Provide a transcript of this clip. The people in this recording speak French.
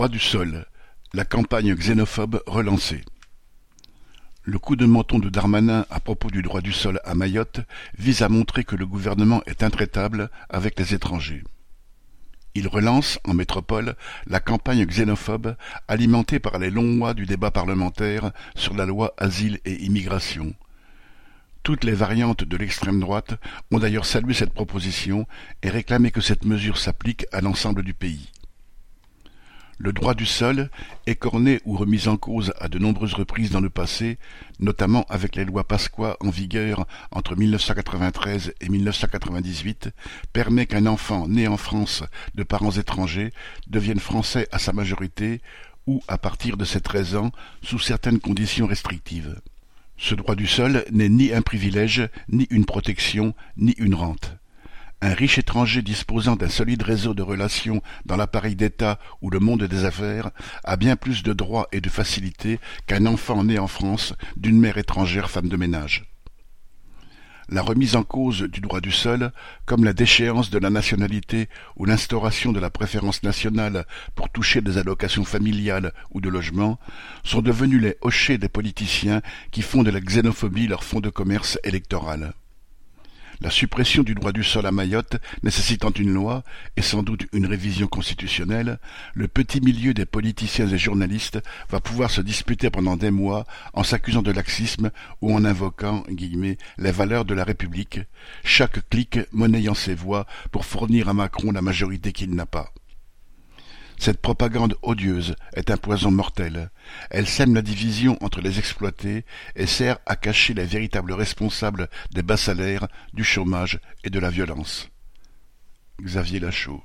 Droit du sol, la campagne xénophobe relancée. Le coup de menton de Darmanin à propos du droit du sol à Mayotte vise à montrer que le gouvernement est intraitable avec les étrangers. Il relance, en métropole, la campagne xénophobe alimentée par les longs mois du débat parlementaire sur la loi Asile et Immigration. Toutes les variantes de l'extrême droite ont d'ailleurs salué cette proposition et réclamé que cette mesure s'applique à l'ensemble du pays. Le droit du sol, écorné ou remis en cause à de nombreuses reprises dans le passé, notamment avec les lois Pasqua en vigueur entre 1993 et 1998, permet qu'un enfant né en France de parents étrangers devienne français à sa majorité ou à partir de ses treize ans sous certaines conditions restrictives. Ce droit du sol n'est ni un privilège, ni une protection, ni une rente. Un riche étranger disposant d'un solide réseau de relations dans l'appareil d'État ou le monde des affaires a bien plus de droits et de facilités qu'un enfant né en France d'une mère étrangère femme de ménage. La remise en cause du droit du sol, comme la déchéance de la nationalité ou l'instauration de la préférence nationale pour toucher des allocations familiales ou de logement, sont devenus les hochets des politiciens qui font de la xénophobie leur fonds de commerce électoral. La suppression du droit du sol à Mayotte nécessitant une loi, et sans doute une révision constitutionnelle, le petit milieu des politiciens et journalistes va pouvoir se disputer pendant des mois en s'accusant de laxisme ou en invoquant guillemets, les valeurs de la République, chaque clic monnayant ses voix pour fournir à Macron la majorité qu'il n'a pas. Cette propagande odieuse est un poison mortel. Elle sème la division entre les exploités et sert à cacher les véritables responsables des bas salaires, du chômage et de la violence. Xavier Lachaud